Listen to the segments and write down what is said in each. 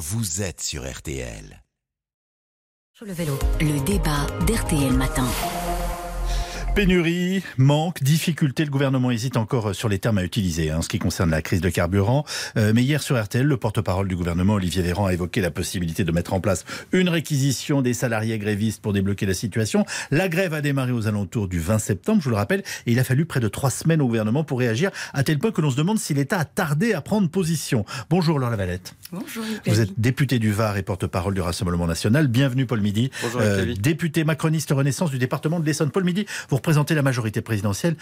vous êtes sur RTL. Sur le vélo, le débat d'RTL Matin. Pénurie, manque, difficulté, le gouvernement hésite encore sur les termes à utiliser hein, en ce qui concerne la crise de carburant. Euh, mais hier sur RTL, le porte-parole du gouvernement, Olivier Véran, a évoqué la possibilité de mettre en place une réquisition des salariés grévistes pour débloquer la situation. La grève a démarré aux alentours du 20 septembre, je vous le rappelle, et il a fallu près de trois semaines au gouvernement pour réagir, à tel point que l'on se demande si l'État a tardé à prendre position. Bonjour Laure Lavalette. Bonjour. Vous êtes député du Var et porte-parole du Rassemblement National. Bienvenue Paul Midi. Bonjour, euh, député macroniste Renaissance du département de l'Essonne. Paul Midi, vous représentez la majorité présidentielle.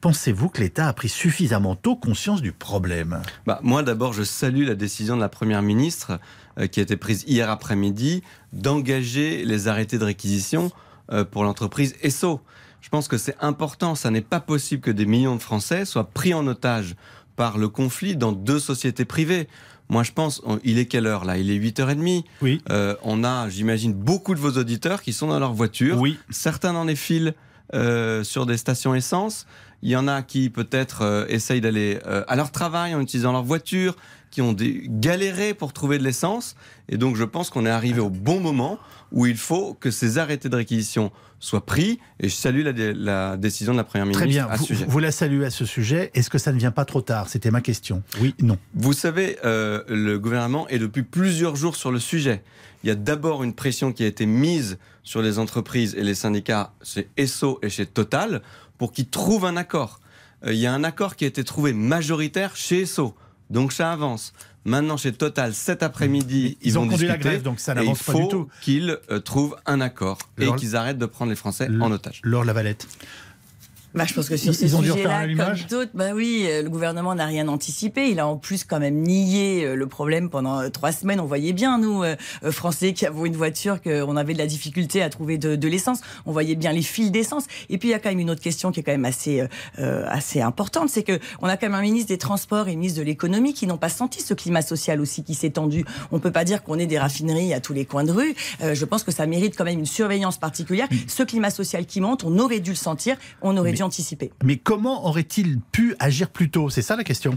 Pensez-vous que l'État a pris suffisamment tôt conscience du problème? Bah, Moi, d'abord, je salue la décision de la Première ministre euh, qui a été prise hier après-midi d'engager les arrêtés de réquisition euh, pour l'entreprise ESSO. Je pense que c'est important. Ça n'est pas possible que des millions de Français soient pris en otage par le conflit dans deux sociétés privées. Moi, je pense, il est quelle heure là? Il est 8h30. Oui. Euh, on a, j'imagine, beaucoup de vos auditeurs qui sont dans leur voiture. Oui. Certains dans les fils euh, sur des stations essence. Il y en a qui peut-être euh, essayent d'aller euh, à leur travail en utilisant leur voiture, qui ont des, galéré pour trouver de l'essence. Et donc je pense qu'on est arrivé au bon moment où il faut que ces arrêtés de réquisition soient pris. Et je salue la, la décision de la Première ministre Très bien. à ce vous, sujet. Vous la saluez à ce sujet. Est-ce que ça ne vient pas trop tard? C'était ma question. Oui, non. Vous savez, euh, le gouvernement est depuis plusieurs jours sur le sujet. Il y a d'abord une pression qui a été mise sur les entreprises et les syndicats chez ESSO et chez Total pour qu'ils trouvent un accord. Euh, il y a un accord qui a été trouvé majoritaire chez ESSO. Donc ça avance. Maintenant, chez Total, cet après-midi, ils, Ils ont vont conduit la discuter. grève, donc ça n'avance pas du faut tout. qu'ils euh, trouvent un accord Laure- et qu'ils arrêtent de prendre les Français en otage. Laure Lavalette. Bah, je pense que sur Ils- ces sujets-là, comme d'autres, bah oui, euh, le gouvernement n'a rien anticipé. Il a en plus quand même nié euh, le problème pendant euh, trois semaines. On voyait bien, nous, Français, qui avons une voiture, qu'on avait de la difficulté à trouver de, de l'essence. On voyait bien les fils d'essence. Et puis, il y a quand même une autre question qui est quand même assez, euh, euh, assez importante. C'est que on a quand même un ministre des Transports et un ministre de l'Économie qui n'ont pas senti ce climat social aussi qui s'est tendu. On peut pas dire qu'on ait des raffineries à tous les coins de rue. Euh, je pense que ça mérite quand même une surveillance particulière. Ce climat social qui monte, on aurait dû le sentir, on aurait Mais- dû anticiper. Mais comment aurait-il pu agir plus tôt? C'est ça la question.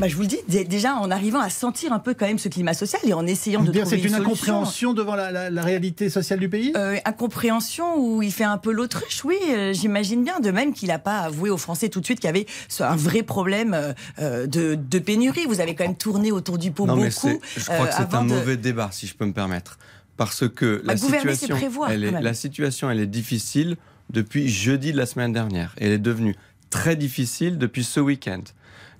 Bah, je vous le dis, dé- déjà en arrivant à sentir un peu quand même ce climat social et en essayant de Dire, trouver C'est une solution. incompréhension devant la, la- la réalité sociale du pays? Euh, incompréhension où il fait un peu l'autruche, oui, euh, j'imagine bien. De même qu'il n'a pas avoué aux Français tout de suite qu'il y avait un vrai problème euh, de, de pénurie. Vous avez quand même tourné autour du pot Non, beaucoup. je crois euh, que c'est un de- mauvais débat, si je peux me permettre. Parce que la, c'est situation, prévoir, elle quand est, même. la situation, elle est difficile depuis jeudi de la semaine dernière. Elle est devenue très difficile depuis ce week-end.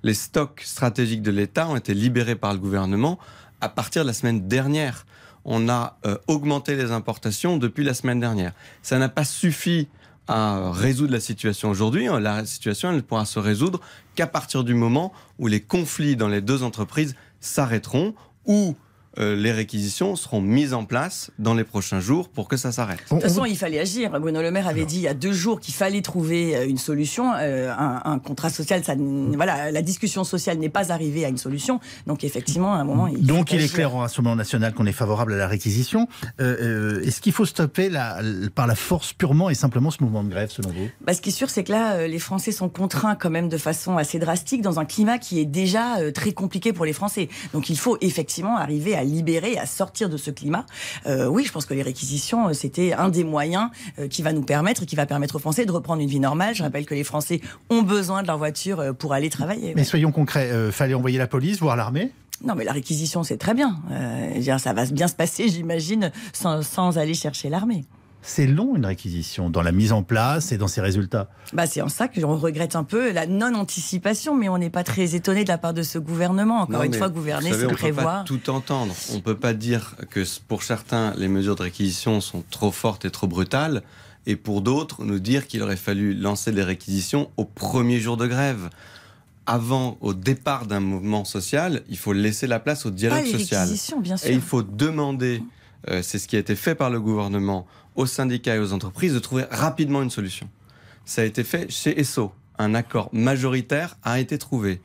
Les stocks stratégiques de l'État ont été libérés par le gouvernement à partir de la semaine dernière. On a euh, augmenté les importations depuis la semaine dernière. Ça n'a pas suffi à résoudre la situation aujourd'hui. La situation, ne pourra se résoudre qu'à partir du moment où les conflits dans les deux entreprises s'arrêteront ou euh, les réquisitions seront mises en place dans les prochains jours pour que ça s'arrête. De toute on- façon, il fallait agir. Bruno Le Maire avait dit il y a deux jours qu'il fallait trouver euh, une solution. Euh, un, un contrat social, ça, n- voilà, la discussion sociale n'est pas arrivée à une solution. Donc effectivement, à un moment, il Donc il est clair au Rassemblement national qu'on est favorable à la réquisition. Euh, Est-ce qu'il faut stopper la- par la force purement et simplement ce mouvement de grève selon vous? Bah, ce qui est sûr, c'est que là, les Français sont contraints quand même de façon assez drastique dans un climat qui est déjà très compliqué pour les Français. Donc il faut effectivement arriver à libérer, à sortir de ce climat. Euh, oui, je pense que les réquisitions, euh, c'était un des moyens euh, qui va nous permettre et qui va permettre aux Français de reprendre une vie normale. Je rappelle que les Français ont besoin de leur voiture pour aller travailler. Mais soyons concrets, euh, fallait envoyer la police, voire l'armée? Non, mais la réquisition, c'est très bien. Euh, ça va bien se passer, j'imagine, sans, sans aller chercher l'armée. C'est long une réquisition dans la mise en place et dans ses résultats. Bah, c'est en ça que on regrette un peu la non-anticipation, mais on n'est pas très étonné de la part de ce gouvernement. Encore Non, une fois, gouverner, c'est on peut pas prévoir. tout entendre. On peut pas dire que pour certains, les mesures de réquisition sont trop fortes et trop brutales, et pour d'autres, nous dire qu'il aurait fallu lancer des réquisitions au premier jour de grève. Avant, au départ d'un mouvement social, il faut laisser la place au Pas dialogue les social. réquisitions, bien sûr. Et il faut demander, euh, c'est ce qui a été fait par le gouvernement, aux syndicats et aux entreprises de trouver rapidement une solution. Ça a été fait chez ESSO. Un accord majoritaire a été trouvé.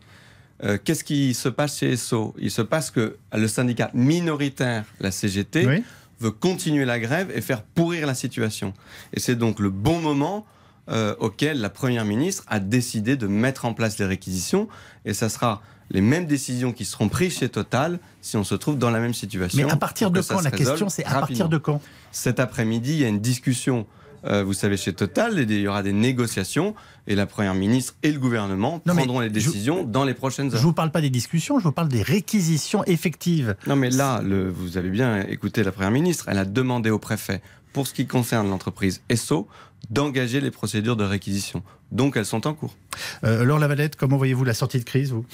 Euh, Qu'est-ce qui se passe chez ESSO? Il se passe que le syndicat minoritaire, la CGT, Oui. veut continuer la grève et faire pourrir la situation. Et c'est donc le bon moment euh, auquel la Première ministre a décidé de mettre en place les réquisitions. Et ça sera les mêmes décisions qui seront prises chez Total si on se trouve dans la même situation. Mais à partir de quand La question, c'est à partir de quand? Cet après-midi, il y a une discussion euh, vous savez, chez Total, il y aura des négociations et la Première ministre et le gouvernement prendront les décisions dans les prochaines heures. Je ne vous parle pas des discussions, je vous parle des réquisitions effectives. Non, mais là, le, vous avez bien écouté la Première ministre, elle a demandé au préfet, pour ce qui concerne l'entreprise ESSO, d'engager les procédures de réquisition. Donc elles sont en cours. Euh, Laure Lavalette, comment voyez-vous la sortie de crise, vous?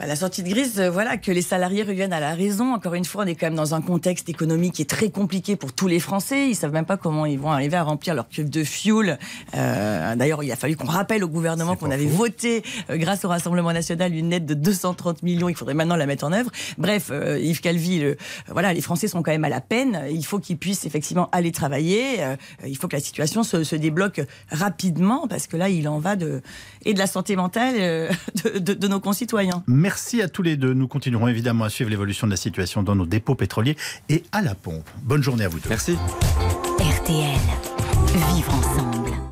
Bah, la sortie de crise, euh, voilà, que les salariés reviennent à la raison. Encore une fois, on est quand même dans un contexte économique qui est très compliqué pour tous les Français. Ils savent même pas comment ils vont arriver à remplir leur cuve de fuel. Euh, D'ailleurs, il a fallu qu'on rappelle au gouvernement qu'on avait voté, euh, grâce au Rassemblement national, une aide de 230 millions. Il faudrait maintenant la mettre en œuvre. Bref, euh, Yves Calvi, voilà, les Français sont quand même à la peine. Il faut qu'ils puissent effectivement aller travailler. il faut que la situation se, se, débloque rapidement parce que là, il en va de et de la santé mentale de, de, de nos concitoyens. Merci à tous les deux. Nous continuerons évidemment à suivre l'évolution de la situation dans nos dépôts pétroliers et à la pompe. Bonne journée à vous deux. Merci. RTL. Vivre ensemble.